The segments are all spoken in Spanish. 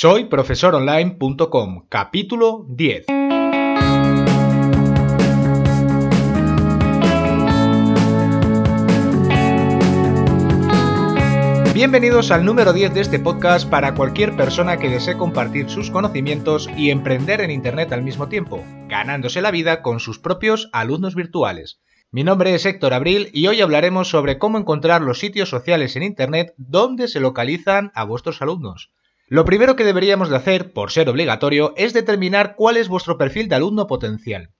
Soy profesoronline.com, capítulo 10. Bienvenidos al número 10 de este podcast para cualquier persona que desee compartir sus conocimientos y emprender en Internet al mismo tiempo, ganándose la vida con sus propios alumnos virtuales. Mi nombre es Héctor Abril y hoy hablaremos sobre cómo encontrar los sitios sociales en Internet donde se localizan a vuestros alumnos. Lo primero que deberíamos de hacer, por ser obligatorio, es determinar cuál es vuestro perfil de alumno potencial.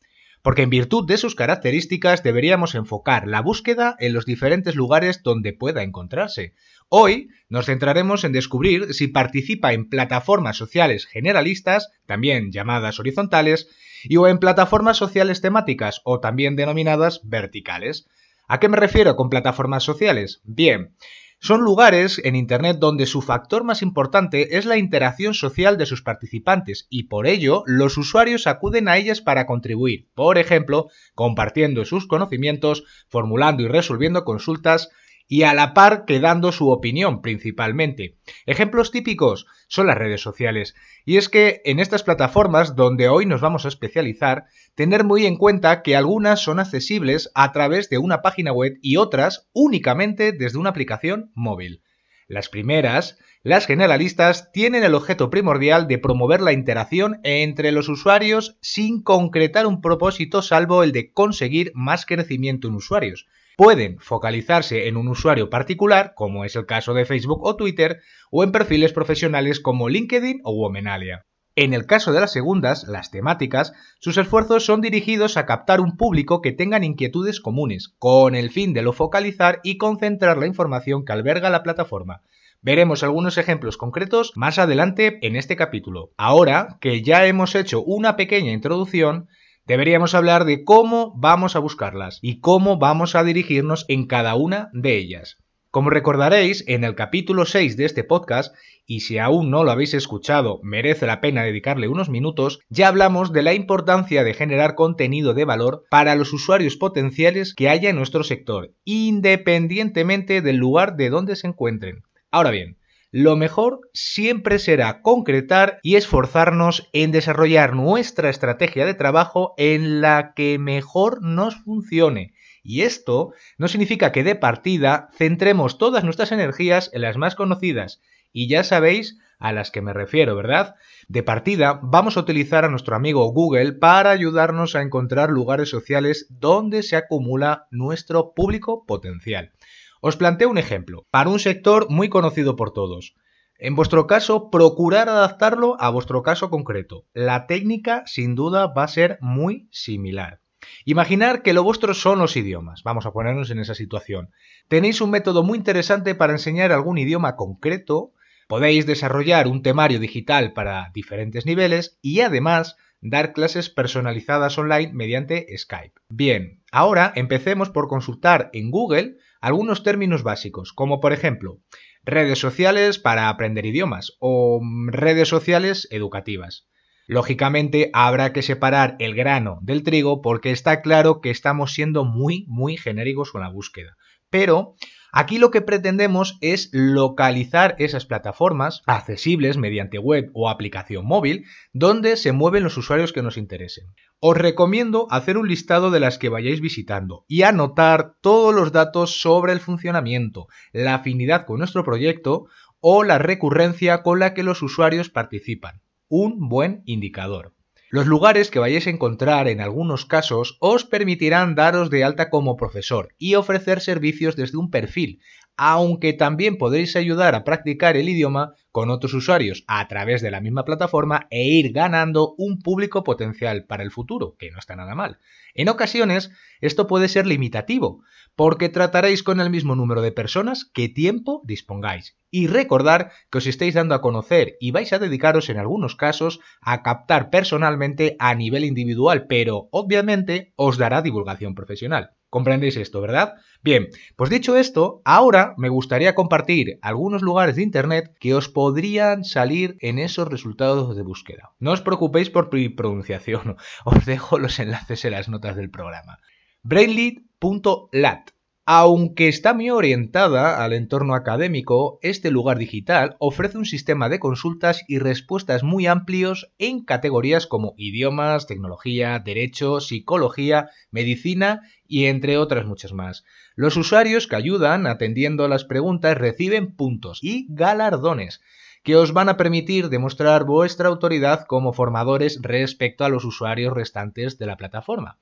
Porque en virtud de sus características deberíamos enfocar la búsqueda en los diferentes lugares donde pueda encontrarse. Hoy nos centraremos en descubrir si participa en plataformas sociales generalistas, también llamadas horizontales, y o en plataformas sociales temáticas o también denominadas verticales. ¿A qué me refiero con plataformas sociales? Bien, son lugares en Internet donde su factor más importante es la interacción social de sus participantes y por ello los usuarios acuden a ellas para contribuir, por ejemplo, compartiendo sus conocimientos, formulando y resolviendo consultas, y a la par que dando su opinión principalmente. Ejemplos típicos son las redes sociales. Y es que en estas plataformas donde hoy nos vamos a especializar, tener muy en cuenta que algunas son accesibles a través de una página web y otras únicamente desde una aplicación móvil. Las primeras, las generalistas, tienen el objeto primordial de promover la interacción entre los usuarios sin concretar un propósito salvo el de conseguir más crecimiento en usuarios pueden focalizarse en un usuario particular, como es el caso de Facebook o Twitter, o en perfiles profesionales como LinkedIn o Womenalia. En el caso de las segundas, las temáticas, sus esfuerzos son dirigidos a captar un público que tengan inquietudes comunes, con el fin de lo focalizar y concentrar la información que alberga la plataforma. Veremos algunos ejemplos concretos más adelante en este capítulo. Ahora que ya hemos hecho una pequeña introducción, deberíamos hablar de cómo vamos a buscarlas y cómo vamos a dirigirnos en cada una de ellas. Como recordaréis, en el capítulo 6 de este podcast, y si aún no lo habéis escuchado, merece la pena dedicarle unos minutos, ya hablamos de la importancia de generar contenido de valor para los usuarios potenciales que haya en nuestro sector, independientemente del lugar de donde se encuentren. Ahora bien, lo mejor siempre será concretar y esforzarnos en desarrollar nuestra estrategia de trabajo en la que mejor nos funcione. Y esto no significa que de partida centremos todas nuestras energías en las más conocidas. Y ya sabéis a las que me refiero, ¿verdad? De partida vamos a utilizar a nuestro amigo Google para ayudarnos a encontrar lugares sociales donde se acumula nuestro público potencial. Os planteo un ejemplo, para un sector muy conocido por todos. En vuestro caso, procurar adaptarlo a vuestro caso concreto. La técnica, sin duda, va a ser muy similar. Imaginar que lo vuestro son los idiomas. Vamos a ponernos en esa situación. Tenéis un método muy interesante para enseñar algún idioma concreto, podéis desarrollar un temario digital para diferentes niveles y además dar clases personalizadas online mediante Skype. Bien, ahora empecemos por consultar en Google algunos términos básicos, como por ejemplo redes sociales para aprender idiomas o redes sociales educativas. Lógicamente habrá que separar el grano del trigo porque está claro que estamos siendo muy, muy genéricos con la búsqueda. Pero Aquí lo que pretendemos es localizar esas plataformas accesibles mediante web o aplicación móvil donde se mueven los usuarios que nos interesen. Os recomiendo hacer un listado de las que vayáis visitando y anotar todos los datos sobre el funcionamiento, la afinidad con nuestro proyecto o la recurrencia con la que los usuarios participan. Un buen indicador. Los lugares que vayáis a encontrar en algunos casos os permitirán daros de alta como profesor y ofrecer servicios desde un perfil, aunque también podréis ayudar a practicar el idioma con otros usuarios a través de la misma plataforma e ir ganando un público potencial para el futuro, que no está nada mal. En ocasiones, esto puede ser limitativo, porque trataréis con el mismo número de personas que tiempo dispongáis. Y recordar que os estáis dando a conocer y vais a dedicaros en algunos casos a captar personalmente a nivel individual, pero obviamente os dará divulgación profesional. ¿Comprendéis esto, verdad? Bien, pues dicho esto, ahora me gustaría compartir algunos lugares de Internet que os podrían salir en esos resultados de búsqueda. No os preocupéis por mi pronunciación, os dejo los enlaces en las notas del programa. Brainlead.lat Aunque está muy orientada al entorno académico, este lugar digital ofrece un sistema de consultas y respuestas muy amplios en categorías como idiomas, tecnología, derecho, psicología, medicina y entre otras muchas más. Los usuarios que ayudan atendiendo las preguntas reciben puntos y galardones que os van a permitir demostrar vuestra autoridad como formadores respecto a los usuarios restantes de la plataforma.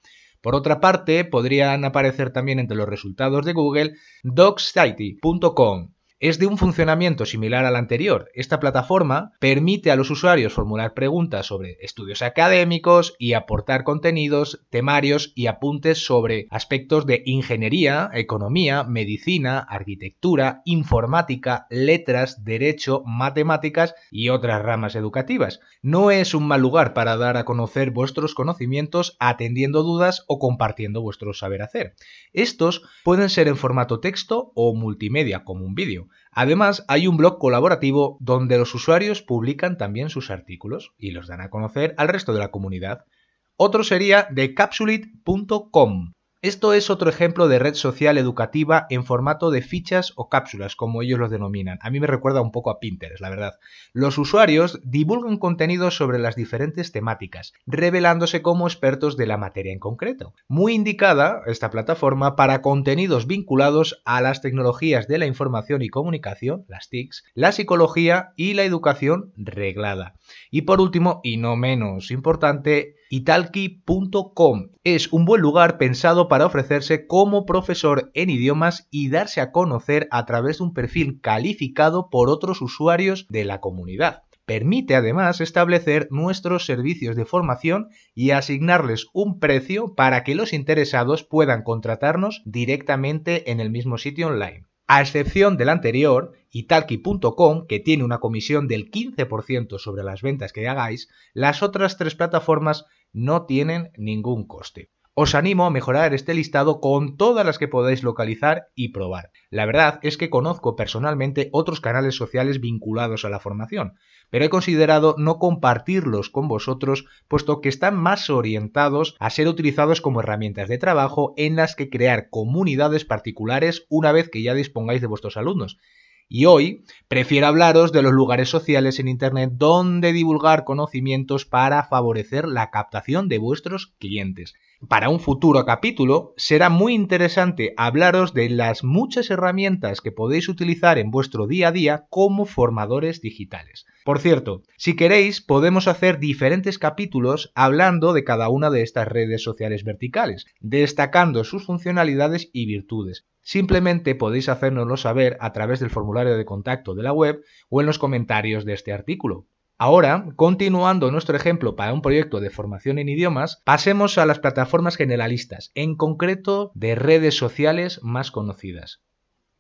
Por otra parte, podrían aparecer también entre los resultados de Google docsity.com, es de un funcionamiento similar al anterior. Esta plataforma permite a los usuarios formular preguntas sobre estudios académicos y aportar contenidos, temarios y apuntes sobre aspectos de ingeniería, economía, medicina, arquitectura, informática, letras, derecho, matemáticas y otras ramas educativas. No es un mal lugar para dar a conocer vuestros conocimientos atendiendo dudas o compartiendo vuestro saber hacer. Estos pueden ser en formato texto o multimedia como un vídeo. Además, hay un blog colaborativo donde los usuarios publican también sus artículos y los dan a conocer al resto de la comunidad. Otro sería decapsulit.com, esto es otro ejemplo de red social educativa en formato de fichas o cápsulas, como ellos los denominan. A mí me recuerda un poco a Pinterest, la verdad. Los usuarios divulgan contenidos sobre las diferentes temáticas, revelándose como expertos de la materia en concreto. Muy indicada esta plataforma para contenidos vinculados a las tecnologías de la información y comunicación, las TICs, la psicología y la educación reglada. Y por último, y no menos importante, italki.com es un buen lugar pensado para ofrecerse como profesor en idiomas y darse a conocer a través de un perfil calificado por otros usuarios de la comunidad. Permite además establecer nuestros servicios de formación y asignarles un precio para que los interesados puedan contratarnos directamente en el mismo sitio online. A excepción del anterior, italki.com, que tiene una comisión del 15% sobre las ventas que hagáis, las otras tres plataformas no tienen ningún coste. Os animo a mejorar este listado con todas las que podáis localizar y probar. La verdad es que conozco personalmente otros canales sociales vinculados a la formación, pero he considerado no compartirlos con vosotros puesto que están más orientados a ser utilizados como herramientas de trabajo en las que crear comunidades particulares una vez que ya dispongáis de vuestros alumnos y hoy prefiero hablaros de los lugares sociales en Internet donde divulgar conocimientos para favorecer la captación de vuestros clientes. Para un futuro capítulo será muy interesante hablaros de las muchas herramientas que podéis utilizar en vuestro día a día como formadores digitales. Por cierto, si queréis podemos hacer diferentes capítulos hablando de cada una de estas redes sociales verticales, destacando sus funcionalidades y virtudes. Simplemente podéis hacérnoslo saber a través del formulario de contacto de la web o en los comentarios de este artículo. Ahora, continuando nuestro ejemplo para un proyecto de formación en idiomas, pasemos a las plataformas generalistas, en concreto de redes sociales más conocidas.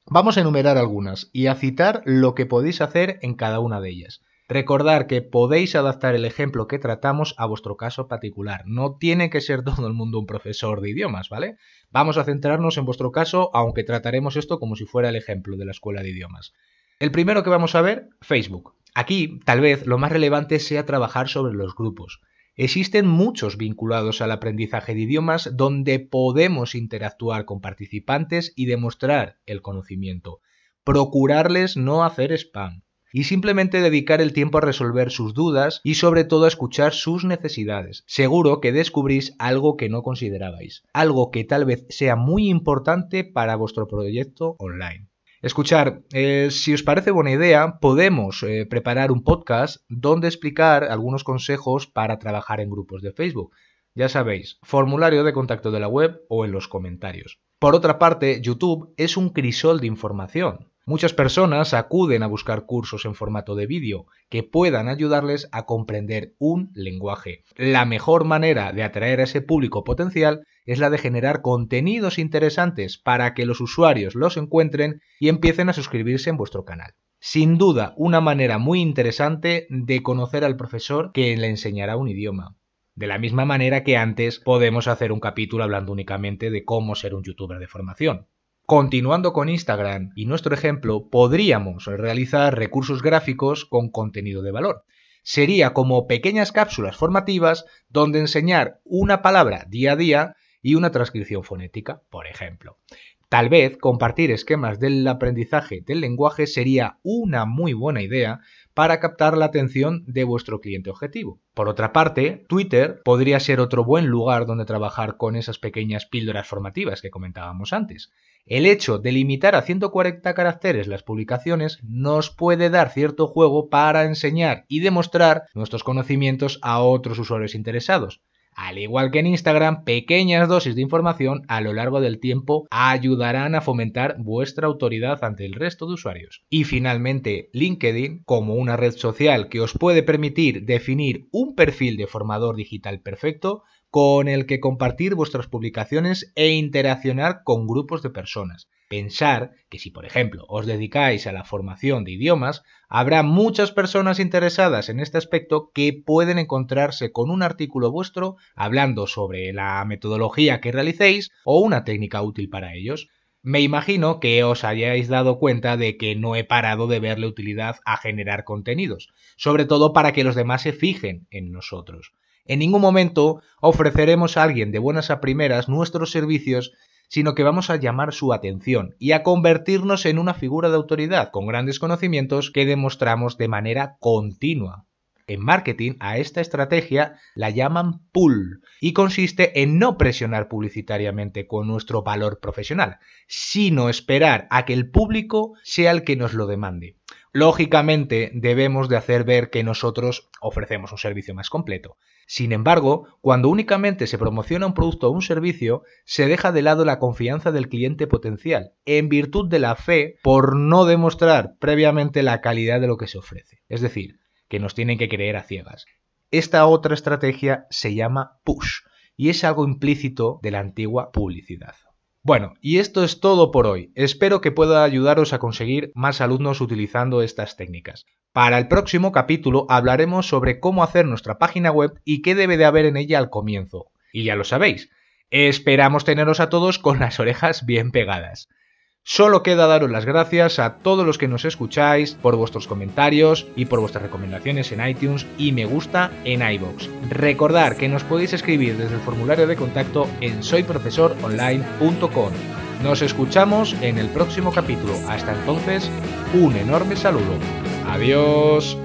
Vamos a enumerar algunas y a citar lo que podéis hacer en cada una de ellas. Recordar que podéis adaptar el ejemplo que tratamos a vuestro caso particular. No tiene que ser todo el mundo un profesor de idiomas, ¿vale? Vamos a centrarnos en vuestro caso, aunque trataremos esto como si fuera el ejemplo de la escuela de idiomas. El primero que vamos a ver, Facebook. Aquí, tal vez, lo más relevante sea trabajar sobre los grupos. Existen muchos vinculados al aprendizaje de idiomas donde podemos interactuar con participantes y demostrar el conocimiento. Procurarles no hacer spam y simplemente dedicar el tiempo a resolver sus dudas y sobre todo a escuchar sus necesidades. Seguro que descubrís algo que no considerabais, algo que tal vez sea muy importante para vuestro proyecto online. Escuchar, eh, si os parece buena idea, podemos eh, preparar un podcast donde explicar algunos consejos para trabajar en grupos de Facebook. Ya sabéis, formulario de contacto de la web o en los comentarios. Por otra parte, YouTube es un crisol de información. Muchas personas acuden a buscar cursos en formato de vídeo que puedan ayudarles a comprender un lenguaje. La mejor manera de atraer a ese público potencial es la de generar contenidos interesantes para que los usuarios los encuentren y empiecen a suscribirse en vuestro canal. Sin duda, una manera muy interesante de conocer al profesor que le enseñará un idioma. De la misma manera que antes podemos hacer un capítulo hablando únicamente de cómo ser un youtuber de formación. Continuando con Instagram y nuestro ejemplo, podríamos realizar recursos gráficos con contenido de valor. Sería como pequeñas cápsulas formativas donde enseñar una palabra día a día y una transcripción fonética, por ejemplo. Tal vez compartir esquemas del aprendizaje del lenguaje sería una muy buena idea para captar la atención de vuestro cliente objetivo. Por otra parte, Twitter podría ser otro buen lugar donde trabajar con esas pequeñas píldoras formativas que comentábamos antes. El hecho de limitar a 140 caracteres las publicaciones nos puede dar cierto juego para enseñar y demostrar nuestros conocimientos a otros usuarios interesados. Al igual que en Instagram, pequeñas dosis de información a lo largo del tiempo ayudarán a fomentar vuestra autoridad ante el resto de usuarios. Y finalmente, LinkedIn, como una red social que os puede permitir definir un perfil de formador digital perfecto, con el que compartir vuestras publicaciones e interaccionar con grupos de personas. Pensar que si, por ejemplo, os dedicáis a la formación de idiomas, habrá muchas personas interesadas en este aspecto que pueden encontrarse con un artículo vuestro hablando sobre la metodología que realicéis o una técnica útil para ellos. Me imagino que os hayáis dado cuenta de que no he parado de verle utilidad a generar contenidos, sobre todo para que los demás se fijen en nosotros. En ningún momento ofreceremos a alguien de buenas a primeras nuestros servicios, sino que vamos a llamar su atención y a convertirnos en una figura de autoridad con grandes conocimientos que demostramos de manera continua. En marketing a esta estrategia la llaman pull y consiste en no presionar publicitariamente con nuestro valor profesional, sino esperar a que el público sea el que nos lo demande. Lógicamente debemos de hacer ver que nosotros ofrecemos un servicio más completo. Sin embargo, cuando únicamente se promociona un producto o un servicio, se deja de lado la confianza del cliente potencial, en virtud de la fe por no demostrar previamente la calidad de lo que se ofrece. Es decir, que nos tienen que creer a ciegas. Esta otra estrategia se llama push y es algo implícito de la antigua publicidad. Bueno, y esto es todo por hoy. Espero que pueda ayudaros a conseguir más alumnos utilizando estas técnicas. Para el próximo capítulo hablaremos sobre cómo hacer nuestra página web y qué debe de haber en ella al comienzo. Y ya lo sabéis, esperamos teneros a todos con las orejas bien pegadas. Solo queda daros las gracias a todos los que nos escucháis por vuestros comentarios y por vuestras recomendaciones en iTunes y me gusta en iBox. Recordad que nos podéis escribir desde el formulario de contacto en soyprofesoronline.com. Nos escuchamos en el próximo capítulo. Hasta entonces, un enorme saludo. Adiós.